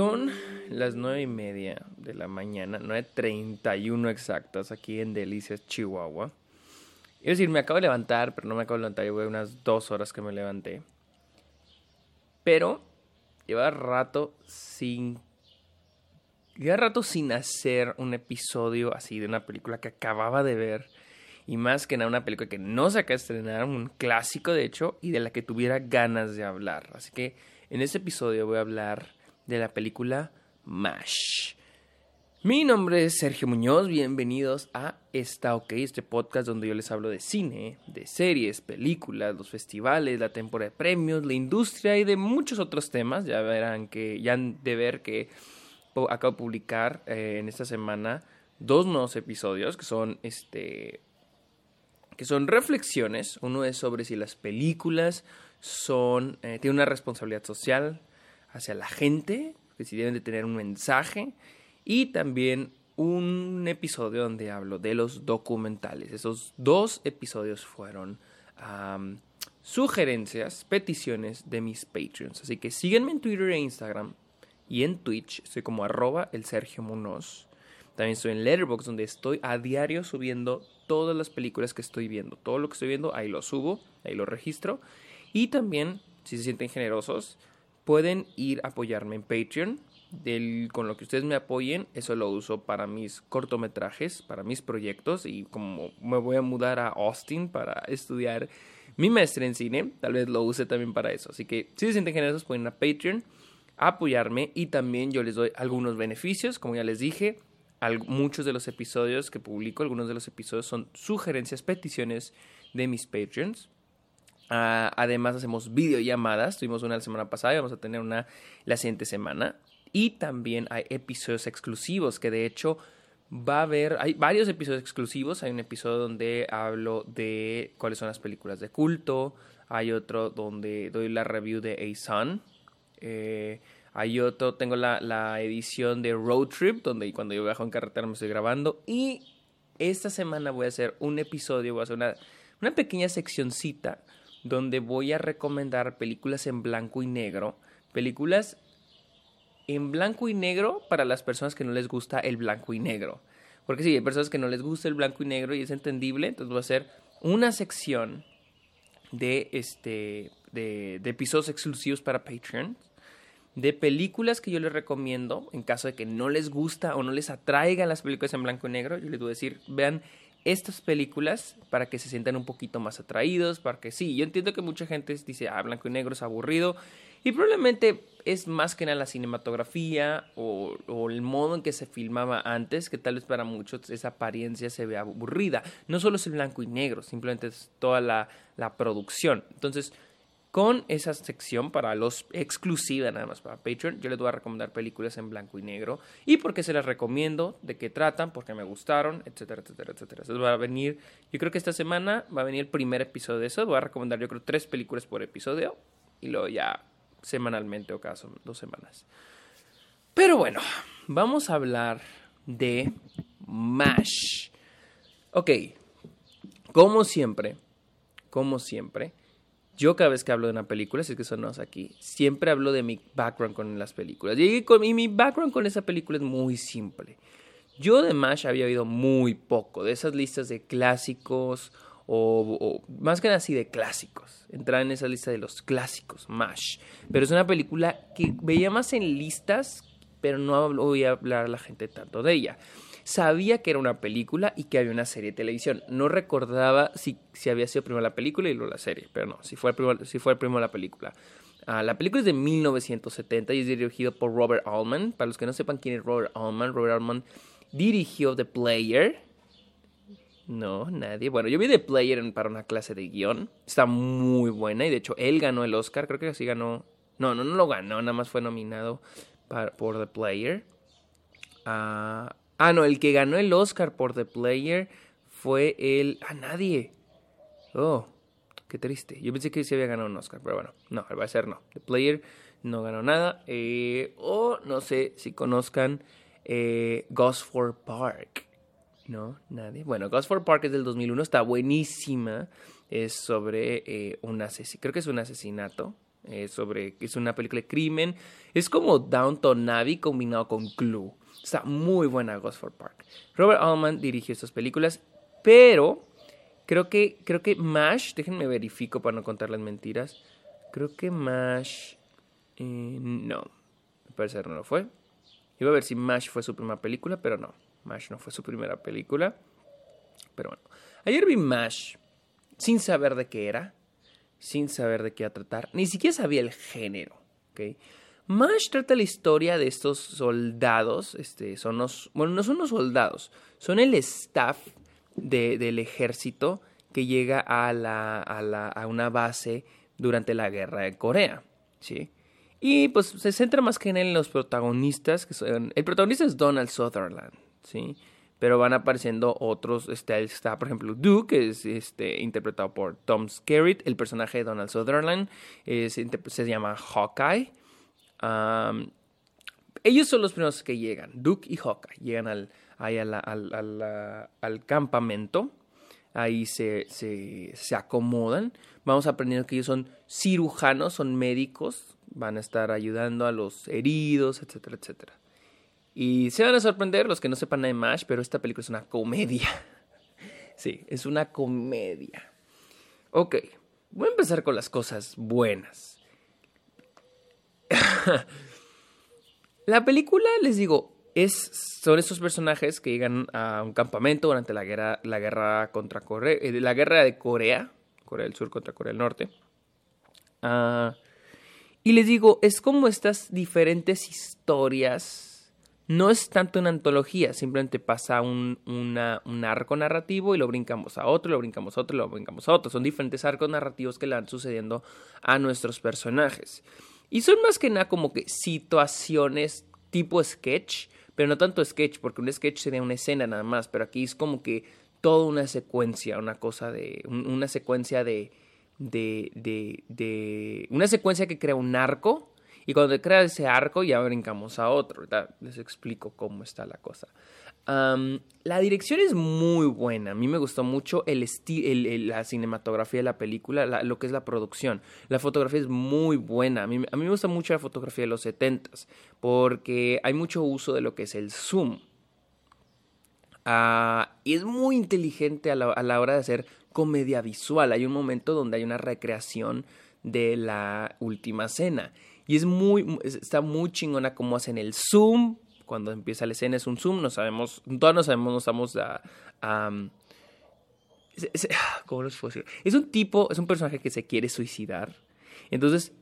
Son las nueve y media de la mañana, 9.31 exactas, aquí en Delicias, Chihuahua. Es decir, me acabo de levantar, pero no me acabo de levantar, llevo unas dos horas que me levanté. Pero lleva rato sin. Lleva rato sin hacer un episodio así de una película que acababa de ver. Y más que nada una película que no se acaba de estrenar, un clásico de hecho, y de la que tuviera ganas de hablar. Así que en este episodio voy a hablar de la película MASH. Mi nombre es Sergio Muñoz, bienvenidos a Está OK, este podcast donde yo les hablo de cine, de series, películas, los festivales, la temporada de premios, la industria y de muchos otros temas. Ya verán que ya han de ver que acabo de publicar eh, en esta semana dos nuevos episodios que son este que son reflexiones. Uno es sobre si las películas son eh, tienen una responsabilidad social hacia la gente, que si deben de tener un mensaje y también un episodio donde hablo de los documentales. Esos dos episodios fueron sugerencias, peticiones de mis Patreons. Así que síguenme en Twitter e Instagram y en Twitch. Estoy como arroba el Sergio Munoz. También estoy en Letterboxd donde estoy a diario subiendo todas las películas que estoy viendo. Todo lo que estoy viendo, ahí lo subo, ahí lo registro. Y también, si se sienten generosos, pueden ir a apoyarme en Patreon con lo que ustedes me apoyen, eso lo uso para mis cortometrajes, para mis proyectos y como me voy a mudar a Austin para estudiar mi maestría en cine, tal vez lo use también para eso. Así que si se sienten generosos pueden ir a Patreon, a apoyarme y también yo les doy algunos beneficios, como ya les dije, muchos de los episodios que publico, algunos de los episodios son sugerencias, peticiones de mis Patreons. Ah, además hacemos videollamadas, tuvimos una la semana pasada y vamos a tener una la siguiente semana. Y también hay episodios exclusivos que de hecho va a haber, hay varios episodios exclusivos. Hay un episodio donde hablo de cuáles son las películas de culto. Hay otro donde doy la review de A Sun. Eh, hay otro, tengo la, la, edición de Road Trip, donde cuando yo viajo en carretera me estoy grabando. Y esta semana voy a hacer un episodio, voy a hacer una, una pequeña seccioncita donde voy a recomendar películas en blanco y negro. Películas en blanco y negro para las personas que no les gusta el blanco y negro. Porque sí, hay personas que no les gusta el blanco y negro y es entendible, entonces voy a hacer una sección de, este, de, de episodios exclusivos para Patreon, de películas que yo les recomiendo en caso de que no les gusta o no les atraigan las películas en blanco y negro. Yo les voy a decir, vean estas películas para que se sientan un poquito más atraídos, para que sí, yo entiendo que mucha gente dice, ah, blanco y negro es aburrido, y probablemente es más que nada la cinematografía o, el modo en que se filmaba antes, que tal vez para muchos esa apariencia se vea aburrida. No solo es el blanco y negro, simplemente es toda la, la producción. Entonces, con esa sección para los exclusiva nada más para Patreon, yo les voy a recomendar películas en blanco y negro y por qué se las recomiendo, de qué tratan, por qué me gustaron, etcétera, etcétera, etcétera. Entonces va a venir, yo creo que esta semana va a venir el primer episodio de eso, voy a recomendar yo creo tres películas por episodio y luego ya semanalmente o cada dos semanas. Pero bueno, vamos a hablar de MASH. Ok, como siempre, como siempre, yo cada vez que hablo de una película, si es que sonamos aquí, siempre hablo de mi background con las películas. Y, mi background con esa película es muy simple. Yo de MASH había oído muy poco, de esas listas de clásicos o, más que nada así de clásicos. Entrar en esa lista de los clásicos, MASH. Pero es una película que veía más en listas, pero no voy a hablar a la gente tanto de ella. Sabía que era una película y que había una serie de televisión. No recordaba si, había sido primero la película y luego la serie, pero no, si fue, primero, si fue primero la película. Ah, la película es de 1970 y es dirigido por Robert Altman. Para los que no sepan quién es Robert Altman, Robert Altman dirigió The Player, no, nadie. Bueno, yo vi The Player para una clase de guion. Está muy buena y de hecho él ganó el Oscar. Creo que así ganó. No, no, no lo ganó, nada más fue nominado por The Player. ah, ah no, el que ganó el Oscar por The Player fue el. Ah, nadie. Oh, qué triste. Yo pensé que sí había ganado un Oscar, pero bueno, no, al parecer no. The Player no ganó nada. Eh, o no sé si conozcan eh, Gosford Park. No, nadie. Bueno, Gosford Park es del 2001, está buenísima. Es sobre eh, un asesinato, creo que es un asesinato. eh, sobre, es una película de crimen. Es como Downton Abbey combinado con Clue. Está muy buena Gosford Park. Robert Altman dirigió estas películas, pero creo que, creo que MASH, déjenme verifico para no contar las mentiras. Creo que MASH, eh, no, me parece que no lo fue. Iba a ver si MASH fue su primera película, pero no, MASH no fue su primera película. Pero bueno, ayer vi MASH sin saber de qué era, sin saber de qué iba a tratar, ni siquiera sabía el género, ¿ok? MASH trata la historia de estos soldados, este, son los, bueno, no son los soldados, son el staff del ejército que llega a, la, a, la, a una base durante la guerra de Corea, ¿sí? Y pues se centra más que en los protagonistas, que son, el protagonista es Donald Sutherland, ¿sí? Pero van apareciendo otros, este, está por ejemplo Duke, que es este, interpretado por Tom Skerritt, el personaje de Donald Sutherland, se llama Hawkeye, ellos son los primeros que llegan, Duke y Hawkeye, llegan al, ahí al, campamento, ahí se, acomodan, vamos aprendiendo que ellos son cirujanos, son médicos, van a estar ayudando a los heridos, etcétera, etcétera. Y se van a sorprender los que no sepan nada de MASH, pero esta película es una comedia. sí, es una comedia. Ok, voy a empezar con las cosas buenas. la película, les digo, es, son estos personajes que llegan a un campamento durante la guerra, la guerra contra Corea, eh, la guerra de Corea, Corea del Sur contra Corea del Norte. Ah, y les digo, es como estas diferentes historias. No es tanto una antología, simplemente pasa un, un arco narrativo y lo brincamos a otro, lo brincamos a otro, lo brincamos a otro. Son diferentes arcos narrativos que le van sucediendo a nuestros personajes. Y son más que nada como que situaciones tipo sketch, pero no tanto sketch, porque un sketch sería una escena nada más, pero aquí es como que toda una secuencia, una cosa de, una secuencia de, de, de, de, una secuencia que crea un arco, y cuando crea ese arco ya brincamos a otro, ¿verdad? Les explico cómo está la cosa la dirección es muy buena. A mí me gustó mucho el, la cinematografía de la película, lo que es la producción. La fotografía es muy buena. A mí, a mí me gusta mucho la fotografía de los 70s porque hay mucho uso de lo que es el zoom. Ah, y es muy inteligente a la, a la hora de hacer comedia visual. Hay un momento donde hay una recreación de la última cena. Y es muy, está muy chingona como hacen el zoom cuando empieza la escena es un zoom, no sabemos, todos no sabemos, no estamos a... ¿Cómo les puedo decir? Es un tipo, es un personaje que se quiere suicidar. Entonces,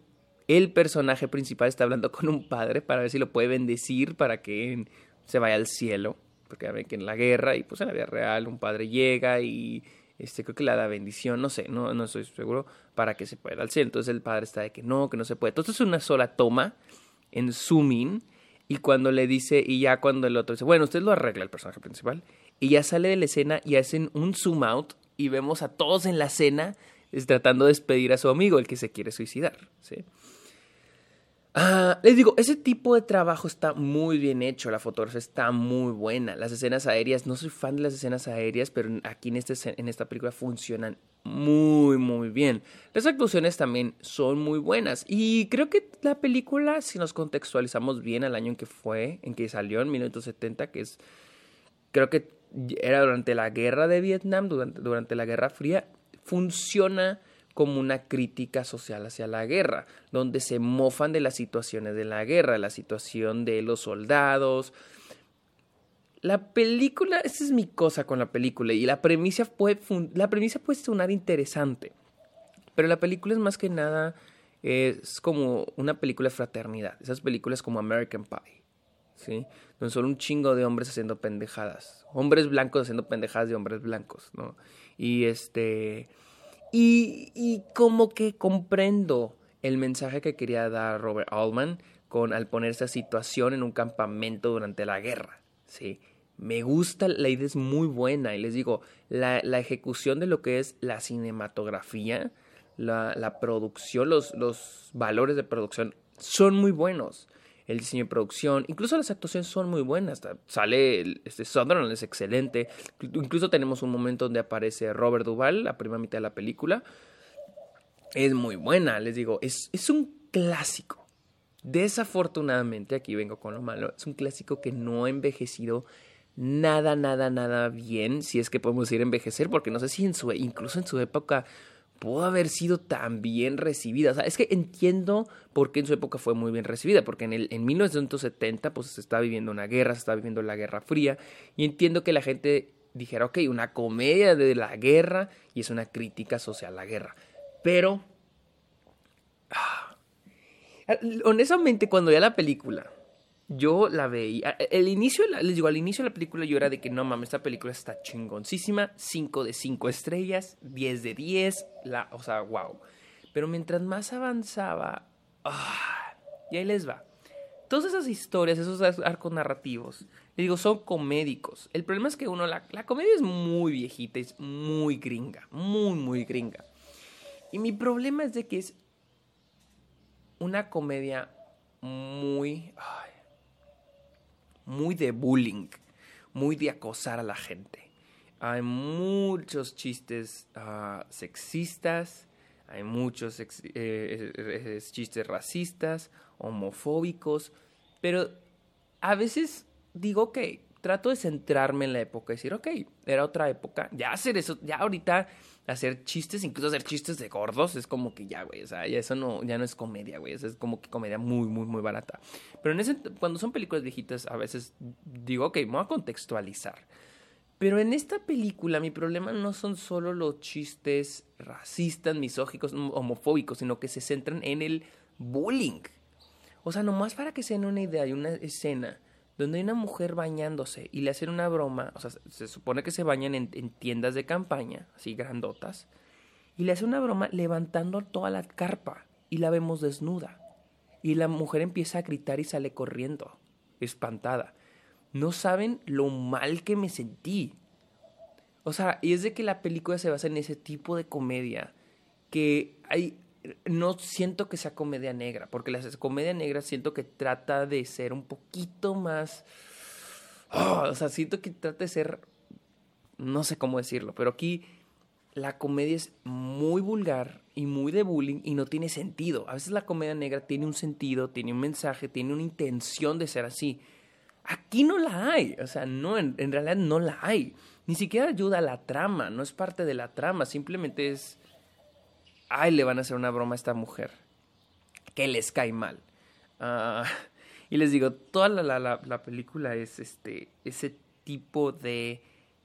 el personaje principal está hablando con un padre para ver si lo puede bendecir para que se vaya al cielo. Porque ya ven que en la guerra y pues en la vida real un padre llega y este, creo que le da bendición, no sé, no, no estoy seguro, para que se pueda ir al cielo. Entonces el padre está de que no, que no se puede. Entonces es una sola toma en zooming y cuando le dice, y ya cuando el otro dice, bueno, usted lo arregla el personaje principal, y ya sale de la escena y hacen un zoom out y vemos a todos en la escena tratando de despedir a su amigo, el que se quiere suicidar, ¿sí? Ah, les digo, ese tipo de trabajo está muy bien hecho, la fotografía está muy buena, las escenas aéreas, no soy fan de las escenas aéreas, pero aquí en, este, en esta película funcionan muy, muy bien. Las actuaciones también son muy buenas y creo que la película, si nos contextualizamos bien al año en que fue, en que salió en 1970, que es, creo que era durante la guerra de Vietnam, durante, durante la Guerra Fría, funciona como una crítica social hacia la guerra, donde se mofan de las situaciones de la guerra, la situación de los soldados. La película, esa es mi cosa con la película, y la premisa puede, la premisa puede sonar interesante, pero la película es más que nada, es como una película de fraternidad, esas películas como American Pie, ¿sí? Donde son un chingo de hombres haciendo pendejadas, hombres blancos haciendo pendejadas de hombres blancos, ¿no? Y este y, como que comprendo el mensaje que quería dar Robert Altman con al poner esa situación en un campamento durante la guerra. Sí, me gusta, la idea es muy buena y les digo, la, la ejecución de lo que es la cinematografía, la, la producción, los, los valores de producción son muy buenos el diseño de producción, incluso las actuaciones son muy buenas. Sale este Sutherland es excelente. Incluso tenemos un momento donde aparece Robert Duvall, la primera mitad de la película. es muy buena, les digo, es, es un clásico. Desafortunadamente, aquí vengo con lo malo, es un clásico que no ha envejecido nada, nada, nada bien, si es que podemos ir a envejecer, porque no sé si en su, incluso en su época pudo haber sido tan bien recibida. O sea, es que entiendo por qué en su época fue muy bien recibida, porque en, el, en 1970 pues se estaba viviendo una guerra, se estaba viviendo la Guerra Fría, y entiendo que la gente dijera, ok, una comedia de la guerra y es una crítica social a la guerra. Pero, ah, honestamente, cuando ya la película yo la veía. El inicio, les digo, al inicio de la película yo era de que no mames, esta película está chingoncísima. 5 de 5 estrellas, 10 de 10. La, o sea, wow. Pero mientras más avanzaba. Ah, y ahí les va. Todas esas historias, esos arcos narrativos, les digo, son comédicos. El problema es que uno, la, la comedia es muy viejita, es muy gringa, muy, muy gringa. Y mi problema es de que es una comedia muy muy de bullying, muy de acosar a la gente. Hay muchos chistes ah, sexistas, hay muchos eh, eh, chistes racistas, homofóbicos, pero a veces digo que trato de centrarme en la época decir, ok, era otra época, ya hacer eso, ya ahorita hacer chistes, incluso hacer chistes de gordos, es como que ya, güey, o sea, ya eso no, ya no es comedia, güey, eso es como que comedia muy, muy, muy barata. Pero en ese, cuando son películas viejitas, a veces digo, ok, me voy a contextualizar. Pero en esta película mi problema no son solo los chistes racistas, misógicos, homofóbicos, sino que se centran en el bullying. O sea, nomás para que se den una idea, hay una escena donde hay una mujer bañándose y le hacen una broma, o sea, se supone que se bañan en, tiendas de campaña, así grandotas, y le hace una broma levantando toda la carpa y la vemos desnuda. Y la mujer empieza a gritar y sale corriendo, espantada. No saben lo mal que me sentí. O sea, y es de que la película se basa en ese tipo de comedia que hay no siento que sea comedia negra, porque la comedia negra siento que trata de ser un poquito más... Ah, o sea, siento que trata de ser... No sé cómo decirlo, pero aquí la comedia es muy vulgar y muy de bullying y no tiene sentido. A veces la comedia negra tiene un sentido, tiene un mensaje, tiene una intención de ser así. Aquí no la hay, o sea, no, en, en realidad no la hay. Ni siquiera ayuda a la trama, no es parte de la trama, simplemente es ay, le van a hacer una broma a esta mujer, que les cae mal. Ah, y les digo, toda la, la, la, película es este, ese tipo de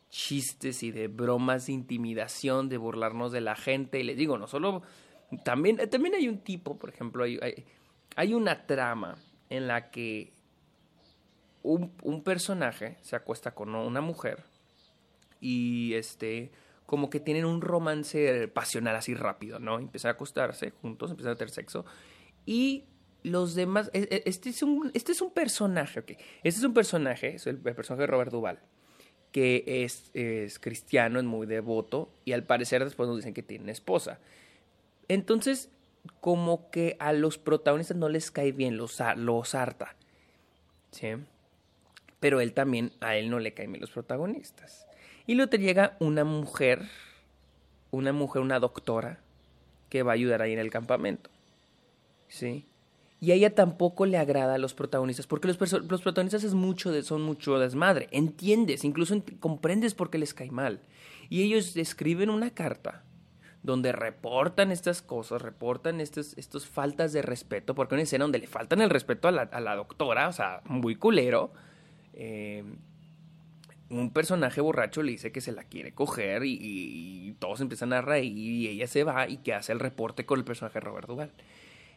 chistes y de bromas de intimidación, de burlarnos de la gente. Y les digo, no solo, también, también hay un tipo, por ejemplo, hay, hay, hay una trama en la que un, un, personaje se acuesta con una mujer y este como que tienen un romance pasional así rápido, ¿no? Empiezan a acostarse juntos, empiezan a tener sexo y los demás, e, e, este es un, este es un personaje, ok, este es un personaje, es el, personaje de Robert Duval, que es, cristiano, es muy devoto y al parecer después nos dicen que tiene esposa. Entonces, como que a los protagonistas no les cae bien, los, los harta, ¿sí? Pero él también, a él no le caen bien los protagonistas. Y luego te llega una mujer, una mujer, una doctora, que va a ayudar ahí en el campamento. ¿Sí? Y a ella tampoco le agrada a los protagonistas, porque los, los protagonistas es mucho de, son mucho desmadre. Entiendes, incluso comprendes por qué les cae mal. Y ellos escriben una carta donde reportan estas cosas, reportan estas estos faltas de respeto, porque una escena donde le faltan el respeto a la, a la doctora, o sea, muy culero. Eh, un personaje borracho le dice que se la quiere coger y, todos empiezan a reír y ella se va y que hace el reporte con el personaje Robert Duval.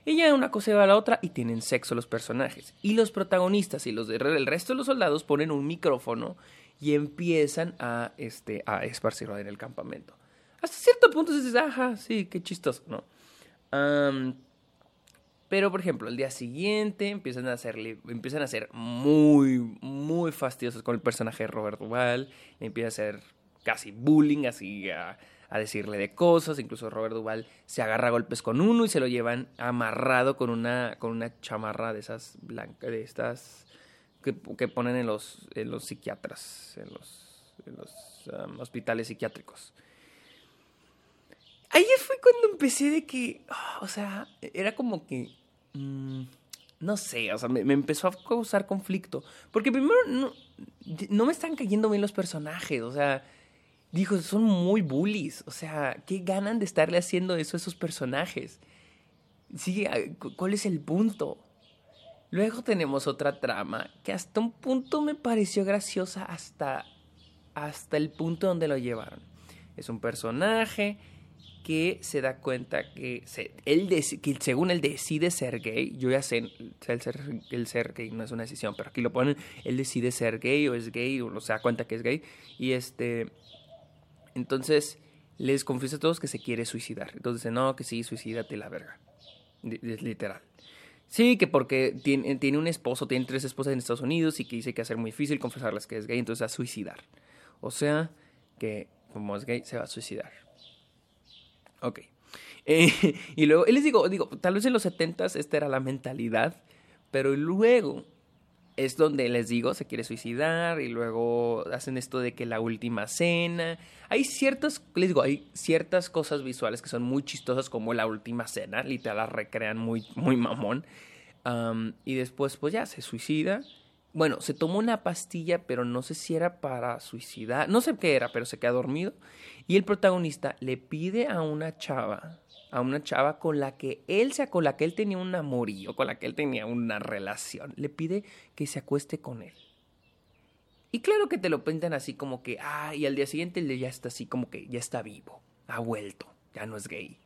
Ella una cosa va a la otra y tienen sexo los personajes. Y los protagonistas y los de, el resto de los soldados ponen un micrófono y empiezan a, este, a esparcirlo en el campamento. Hasta cierto punto se dice, ajá, sí, qué chistoso, ¿no? Pero, por ejemplo, el día siguiente empiezan a hacerle, empiezan a ser muy, muy fastidiosos con el personaje de Robert Duvall. Empieza a hacer casi bullying, así a, decirle de cosas. Incluso Robert Duvall se agarra a golpes con uno y se lo llevan amarrado con una, con una chamarra de esas blancas, de estas que, ponen en los, en los psiquiatras, en los, en los um, hospitales psiquiátricos. Ahí fue cuando empecé de que, ah, o sea, era como que, mm, no sé, o sea, me, empezó a causar conflicto. Porque primero no, me están cayendo bien los personajes, o sea, dijo, son muy bullies, o sea, ¿qué ganan de estarle haciendo eso a esos personajes? Sí, ¿cuál es el punto? Luego tenemos otra trama que hasta un punto me pareció graciosa hasta, hasta el punto donde lo llevaron. Es un personaje que se da cuenta que, él que según él decide ser gay, yo ya sé, el ser, el ser gay no es una decisión, pero aquí lo ponen, él decide ser gay o es gay o se da cuenta que es gay y este, entonces les confiesa a todos que se quiere suicidar. Entonces no, que sí, suicídate la verga. Es literal. Sí, que porque tiene, tiene un esposo, tiene tres esposas en Estados Unidos y que dice que va muy difícil confesarles que es gay, entonces a suicidar. O sea, que como es gay, se va a suicidar. Ok. Eh, y luego, les digo, digo, tal vez en los 70 esta era la mentalidad, pero luego es donde les digo, se quiere suicidar y luego hacen esto de que la última cena. Hay ciertas, les digo, hay ciertas cosas visuales que son muy chistosas como la última cena, literal recrean muy, muy mamón. y después pues ya se suicida. Bueno, se tomó una pastilla, pero no sé si era para suicidar, no sé qué era, pero se queda dormido. Y el protagonista le pide a una chava a una chava con la que él se con la que él tenía un amorío, con la que él tenía una relación. Le pide que se acueste con él. Y claro que te lo pintan así como que, ah, y al día siguiente ya está así como que ya está vivo, ha vuelto, ya no es gay.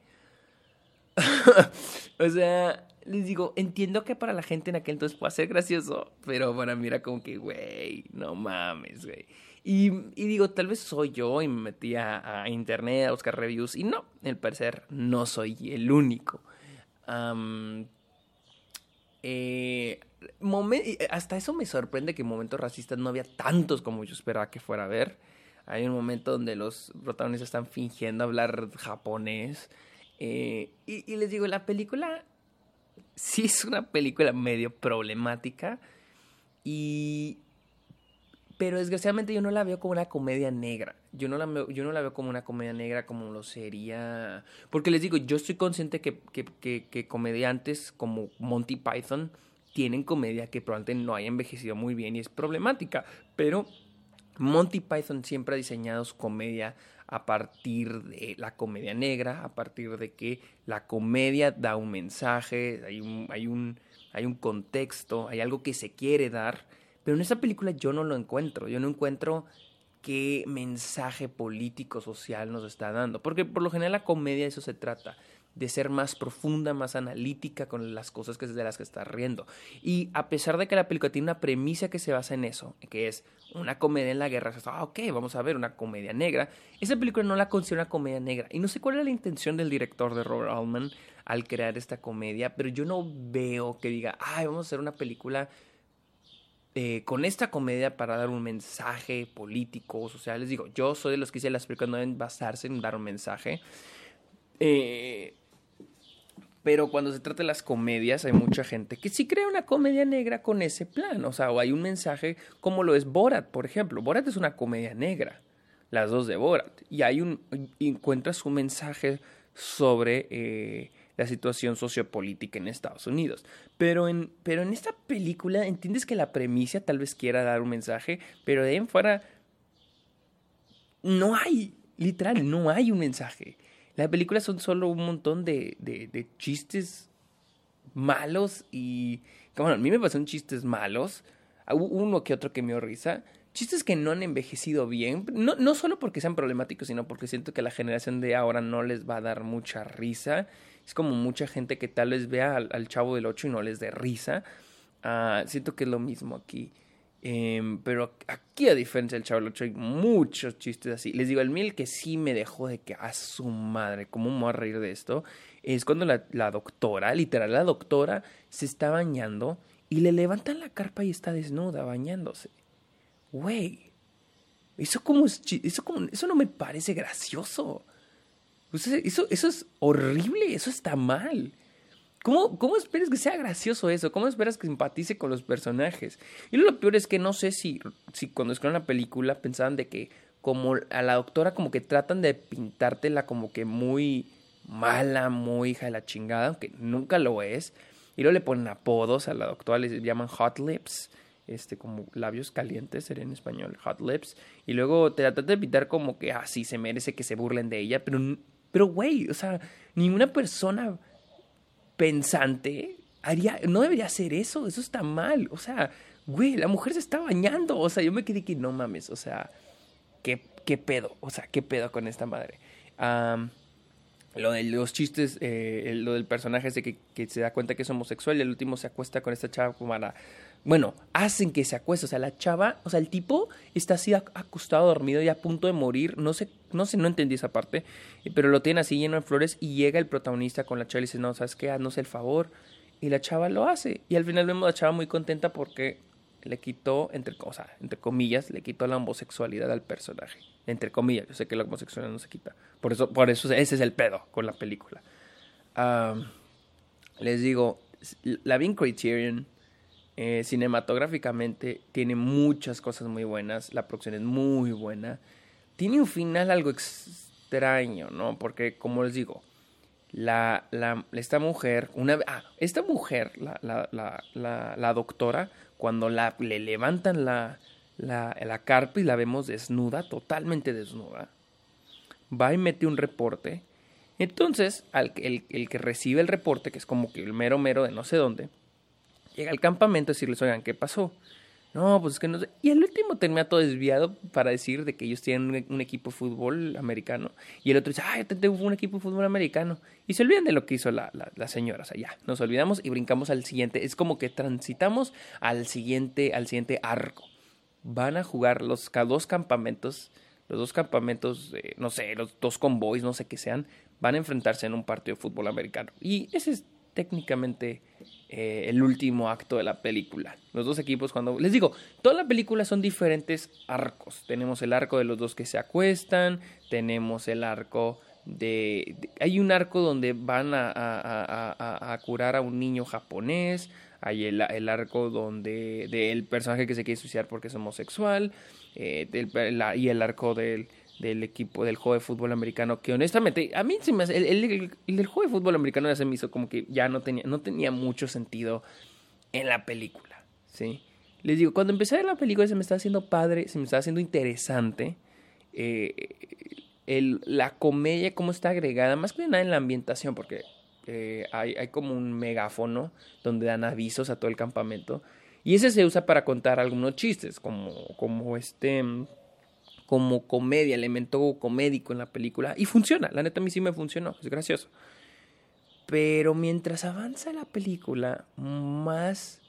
o sea, les digo, entiendo que para la gente en aquel entonces puede ser gracioso, pero para mí era como que, güey, no mames, güey. Y, digo, tal vez soy yo y me metí a, internet a buscar reviews y no, al parecer no soy el único. Eh, hasta eso me sorprende que en momentos racistas no había tantos como yo esperaba que fuera a ver. Hay un momento donde los protagonistas están fingiendo hablar japonés. Eh, y les digo, la película sí es una película medio problemática. Y pero desgraciadamente yo no la veo como una comedia negra. Yo no la veo, yo no la veo como una comedia negra como lo sería. Porque les digo, yo estoy consciente que, que, comediantes como Monty Python tienen comedia que probablemente no haya envejecido muy bien y es problemática. Pero Monty Python siempre ha diseñado su comedia a partir de la comedia negra, a partir de que la comedia da un mensaje, hay un, hay un, hay un contexto, hay algo que se quiere dar pero en esa película yo no lo encuentro. Yo no encuentro qué mensaje político social nos está dando. Porque por lo general la comedia eso se trata de ser más profunda, más analítica con las cosas que de las que está riendo. Y a pesar de que la película tiene una premisa que se basa en eso, que es una comedia en la guerra, ah, ok, vamos a ver una comedia negra, esa película no la considera una comedia negra. Y no sé cuál era la intención del director de Robert Altman al crear esta comedia, pero yo no veo que diga, ay, vamos a hacer una película eh, con esta comedia para dar un mensaje político, social. Les digo, yo soy de los que dice las películas no deben basarse en dar un mensaje. Eh, pero cuando se trata de las comedias, hay mucha gente que sí crea una comedia negra con ese plan. O sea, o hay un mensaje como lo es Borat, por ejemplo. Borat es una comedia negra, las dos de Borat. Y hay un. encuentras un mensaje sobre. Eh, la situación sociopolítica en Estados Unidos. Pero en, pero en esta película entiendes que la premisa tal vez quiera dar un mensaje, pero de ahí en fuera no hay, literal, no hay un mensaje. Las películas son solo un montón de, de, chistes malos y... Bueno, a mí me pasan chistes malos, uno que otro que me dio risa, chistes que no han envejecido bien, no, no solo porque sean problemáticos, sino porque siento que la generación de ahora no les va a dar mucha risa es como mucha gente que tal vez vea al, chavo del 8 y no les dé risa. Ah, siento que es lo mismo aquí. Em, pero aquí, a diferencia del 8, hay muchos chistes así. Les digo, el mil que sí me dejó de que a su madre, ¿cómo me voy a reír de esto? Es cuando la, doctora, literal, la doctora se está bañando y le levantan la carpa y está desnuda bañándose. Güey, eso como, eso como, eso no me parece gracioso. Eso, eso es horrible, eso está mal. ¿Cómo, ¿Cómo esperas que sea gracioso eso? ¿Cómo esperas que simpatice con los personajes? Y lo peor es que no sé si, si cuando escribieron la película pensaban de que como a la doctora como que tratan de pintártela como que muy mala, muy hija de la chingada, aunque nunca lo es. Y luego le ponen apodos a la doctora, les llaman hot lips, este, como labios calientes sería en español, hot lips. Y luego te trata de evitar como que, ah, sí, se merece que se burlen de ella, pero, pero, güey, o sea, ninguna persona pensante haría, no debería hacer eso, eso está mal, o sea, güey, la mujer se está bañando, o sea, yo me quedé que no mames, o sea, qué, qué pedo, o sea, qué pedo con esta madre. lo de los chistes, eh, lo del personaje ese que, que, se da cuenta que es homosexual y el último se acuesta con esta chava como a Bueno, hacen que se acueste, o sea, la chava, o sea, el tipo está así acostado, dormido y a punto de morir, no sé, no sé, no entendí esa parte, pero lo tiene así lleno de flores y llega el protagonista con la chava y dice, no, ¿sabes qué? Haznos el favor. Y la chava lo hace. Y al final vemos a la chava muy contenta porque le quitó, entre, o entre comillas, le quitó la homosexualidad al personaje. Entre comillas, yo sé que la homosexualidad no se quita. Por eso, por eso ese es el pedo con la película. les digo, la Bean Criterion eh, cinematográficamente tiene muchas cosas muy buenas. La producción es muy buena. Tiene un final algo extraño, ¿no? Porque, como les digo, esta mujer, una, ah, esta mujer, la, doctora, cuando le levantan la, la, la carpa y la vemos desnuda, totalmente desnuda, va y mete un reporte. Entonces, al, el, el que recibe el reporte, que es como que el mero mero de no sé dónde, llega al campamento a decirles, oigan, ¿qué pasó? No, pues es que no sé. Y el último termina todo desviado para decir de que ellos tienen un, equipo de fútbol americano. Y el otro dice, ah, yo tengo un equipo de fútbol americano. Y se olvidan de lo que hizo la, la, señora. O sea, ya, nos olvidamos y brincamos al siguiente. Es como que transitamos al siguiente, al siguiente arco. Van a jugar los dos campamentos, los dos campamentos, no sé, los dos convoys, no sé qué sean, van a enfrentarse en un partido de fútbol americano. Y ese es técnicamente eh, el último acto de la película. Los dos equipos cuando... Les digo, toda la película son diferentes arcos. Tenemos el arco de los dos que se acuestan, tenemos el arco de... hay un arco donde van a, curar a un niño japonés, hay el, el arco donde del personaje que se quiere suicidar porque es homosexual, eh, y el arco del del equipo del juego de fútbol americano que honestamente a mí se me el, el, juego de fútbol americano ya se me hizo como que ya no tenía no tenía mucho sentido en la película sí les digo cuando empecé a ver la película se me estaba haciendo padre se me estaba haciendo interesante eh, la comedia cómo está agregada más que nada en la ambientación porque eh, hay, hay como un megáfono donde dan avisos a todo el campamento y ese se usa para contar algunos chistes como como este como comedia, elemento comédico en la película. Y funciona, la neta a mí sí me funcionó, es gracioso. Pero mientras avanza la película, más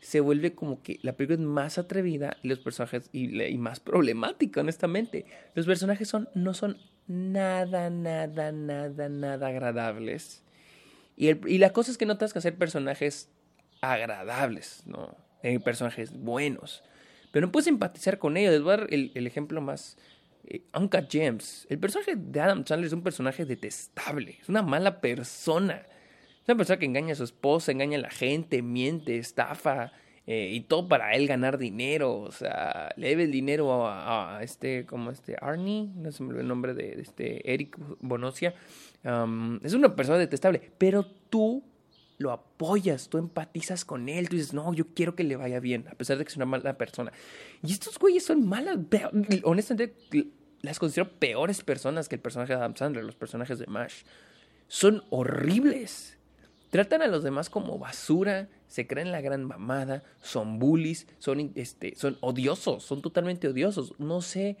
se vuelve como que la película es más atrevida y los personajes y, más problemática, honestamente. Los personajes son, no son nada, nada, nada, nada agradables. Y, el, y la cosa es que no tienes que hacer personajes agradables, ¿no? Eh, personajes buenos pero no puedes empatizar con ellos. Les voy a dar el, ejemplo más. Eh, James. El personaje de Adam Sandler es un personaje detestable. Es una mala persona. Es una persona que engaña a su esposa, engaña a la gente, miente, estafa. Eh, y todo para él ganar dinero. O sea, le debe el dinero a, este, como este, Arnie, no sé el nombre de, este, Eric Bonosia. es una persona detestable. Pero tú lo apoyas, tú empatizas con él, tú dices, no, yo quiero que le vaya bien, a pesar de que es una mala persona. Y estos güeyes son malas, honestamente, las considero peores personas que el personaje de Adam Sandler, los personajes de MASH. Son horribles. Tratan a los demás como basura, se creen la gran mamada, son bullies, son, este, son odiosos, son totalmente odiosos. No sé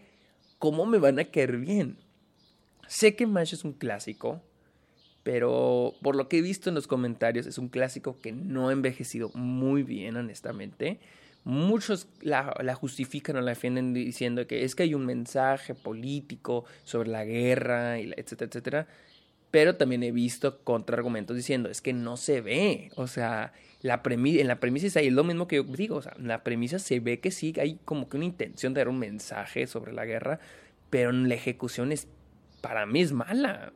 cómo me van a caer bien. Sé que MASH es un clásico, pero por lo que he visto en los comentarios es un clásico que no ha envejecido muy bien, honestamente. Muchos la, justifican o la defienden diciendo que es que hay un mensaje político sobre la guerra, etcétera, etcétera. Pero también he visto contraargumentos diciendo es que no se ve. O sea, la en la premisa es ahí, lo mismo que yo digo. O sea, en la premisa se ve que sí hay como que una intención de dar un mensaje sobre la guerra, pero en la ejecución es, para mí es mala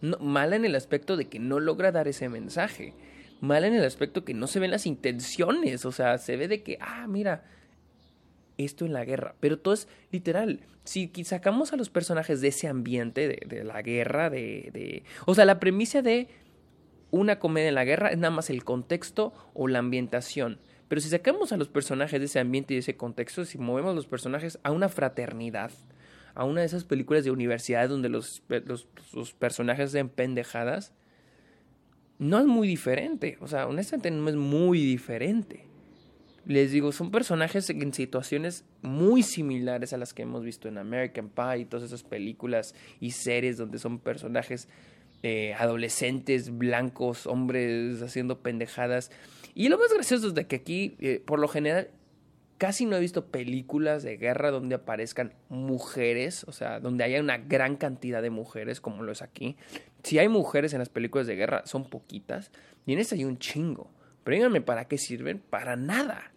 mala en el aspecto de que no logra dar ese mensaje. Mala en el aspecto que no se ven las intenciones. O sea, se ve de que, ah, mira, esto en la guerra. Pero todo es literal. Si sacamos a los personajes de ese ambiente, de, de la guerra, de, de... O sea, la premisa de una comedia en la guerra es nada más el contexto o la ambientación. Pero si sacamos a los personajes de ese ambiente y de ese contexto, si movemos los personajes a una fraternidad, a una de esas películas de universidad donde los, los, personajes sean pendejadas, no es muy diferente. O sea, honestamente no es muy diferente. Les digo, son personajes en situaciones muy similares a las que hemos visto en American Pie y todas esas películas y series donde son personajes eh, adolescentes, blancos, hombres haciendo pendejadas. Y lo más gracioso es de que aquí, eh, por lo general, casi no he visto películas de guerra donde aparezcan mujeres, o sea, donde haya una gran cantidad de mujeres como lo es aquí. Si hay mujeres en las películas de guerra, son poquitas. Y en esta hay un chingo. Pero díganme, ¿para qué sirven? Para nada.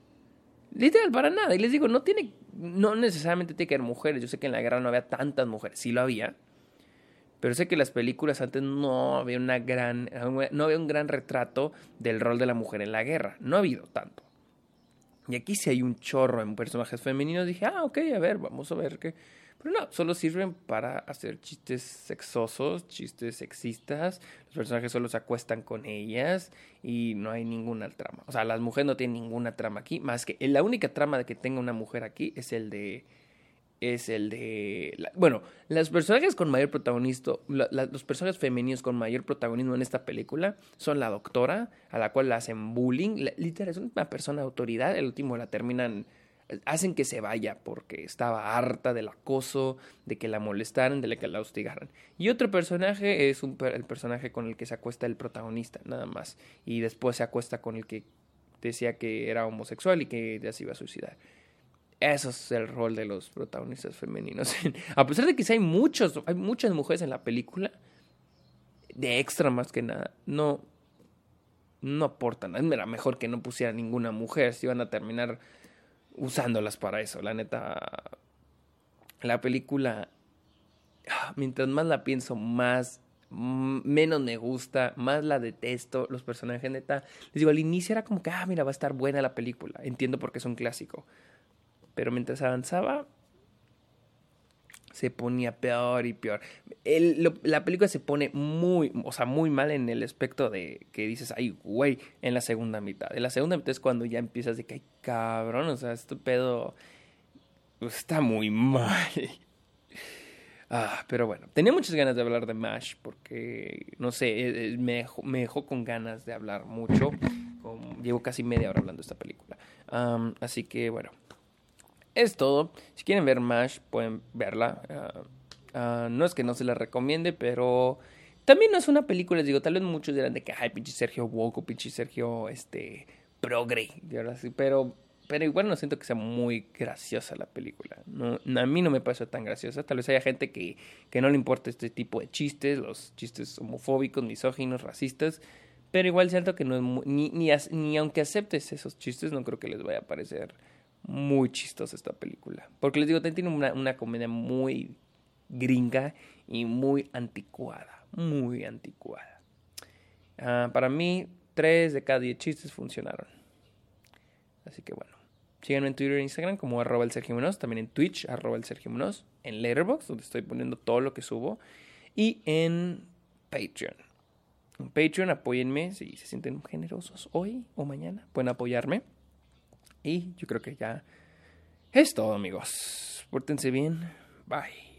Literal, para nada. Y les digo, no tiene, no necesariamente tiene que haber mujeres. Yo sé que en la guerra no había tantas mujeres. Sí lo había. Pero sé que las películas antes no había una gran, no había un gran retrato del rol de la mujer en la guerra. No ha habido tanto. Y aquí sí hay un chorro en personajes femeninos. Dije, ah, ok, a ver, vamos a ver qué. Pero no, solo sirven para hacer chistes sexosos, chistes sexistas. Los personajes solo se acuestan con ellas y no hay ninguna trama. O sea, las mujeres no tienen ninguna trama aquí, más que la única trama de que tenga una mujer aquí es el de es el de... bueno, los personajes con mayor protagonismo, los personajes femeninos con mayor protagonismo en esta película son la doctora, a la cual la hacen bullying, literal, es una persona de autoridad, el último la terminan, hacen que se vaya porque estaba harta del acoso, de que la molestaran, de que la hostigaran. Y otro personaje es un, el personaje con el que se acuesta el protagonista, nada más, y después se acuesta con el que decía que era homosexual y que ya se iba a suicidar. Eso es el rol de los protagonistas femeninos. A pesar de que sí hay muchos, hay muchas mujeres en la película, de extra más que nada, no, no aportan. Era mejor que no pusiera ninguna mujer, si iban a terminar usándolas para eso. La neta, la película, mientras más la pienso, más menos me gusta, más la detesto, los personajes neta. Les digo, al inicio era como que, ah, mira, va a estar buena la película. Entiendo porque es un clásico. Pero mientras avanzaba, se ponía peor y peor. la película se pone muy, o sea, muy mal en el aspecto de que dices, ay, güey, en la segunda mitad. En la segunda mitad es cuando ya empiezas de que, ay, cabrón, o sea, este pedo está muy mal. Ah, pero bueno, tenía muchas ganas de hablar de MASH porque, no sé, eh, eh, me dejó, me dejó con ganas de hablar mucho. llevo casi media hora hablando de esta película. así que, bueno, es todo. Si quieren ver MASH, pueden verla. Ah, ah, no es que no se la recomiende, pero también no es una película. Les digo, tal vez muchos dirán de que, ay, pinche Sergio Woke pinche Sergio, este, progre. Pero, pero igual no siento que sea muy graciosa la película. No, a mí no me parece tan graciosa. Tal vez haya gente que, que no le importa este tipo de chistes, los chistes homofóbicos, misóginos, racistas. Pero igual siento que no es ni, ni, ni aunque aceptes esos chistes, no creo que les vaya a parecer muy chistosa esta película. Porque les digo, tiene una, una comedia muy gringa y muy anticuada. Muy anticuada. Ah, para mí, tres de cada diez chistes funcionaron. Así que bueno. Síganme en Twitter e Instagram como arroba el Sergio. También en Twitch, arroba el Sergio. En Letterboxd, donde estoy poniendo todo lo que subo. Y en Patreon. En Patreon, apóyenme si se sienten generosos hoy o mañana. Pueden apoyarme. Y yo creo que ya es todo, amigos. Pórtense bien. Bye.